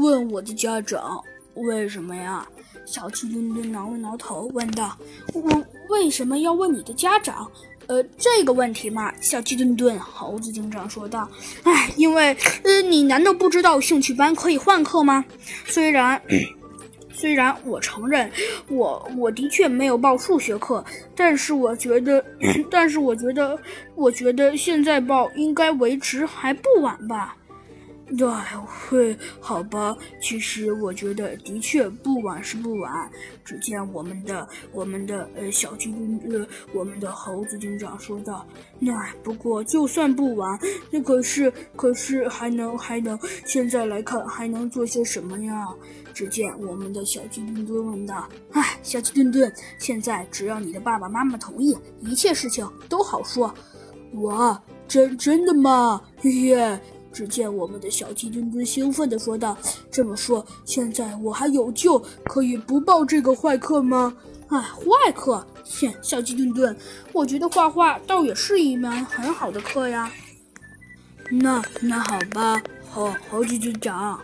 问我的家长。为什么呀？小鸡墩墩挠了挠头，问道：“我为什么要问你的家长？”呃，这个问题嘛，小鸡墩墩，猴子警长说道：“哎，因为，呃，你难道不知道兴趣班可以换课吗？虽然，虽然我承认，我我的确没有报数学课，但是我觉得，但是我觉得，我觉得现在报应该维持还不晚吧。”对，会好吧。其实我觉得的确不晚是不晚。只见我们的我们的呃小鸡墩呃我们的猴子警长说道：“那不过就算不晚，那可是可是还能还能现在来看还能做些什么呀？”只见我们的小鸡墩墩问道：“哎，小鸡墩墩，现在只要你的爸爸妈妈同意，一切事情都好说。”哇，真真的吗？嘿嘿。只见我们的小鸡墩墩兴奋的说道：“这么说，现在我还有救，可以不报这个坏课吗？哎，坏课！切，小鸡墩墩，我觉得画画倒也是一门很好的课呀。那那好吧，好，猴子警长。”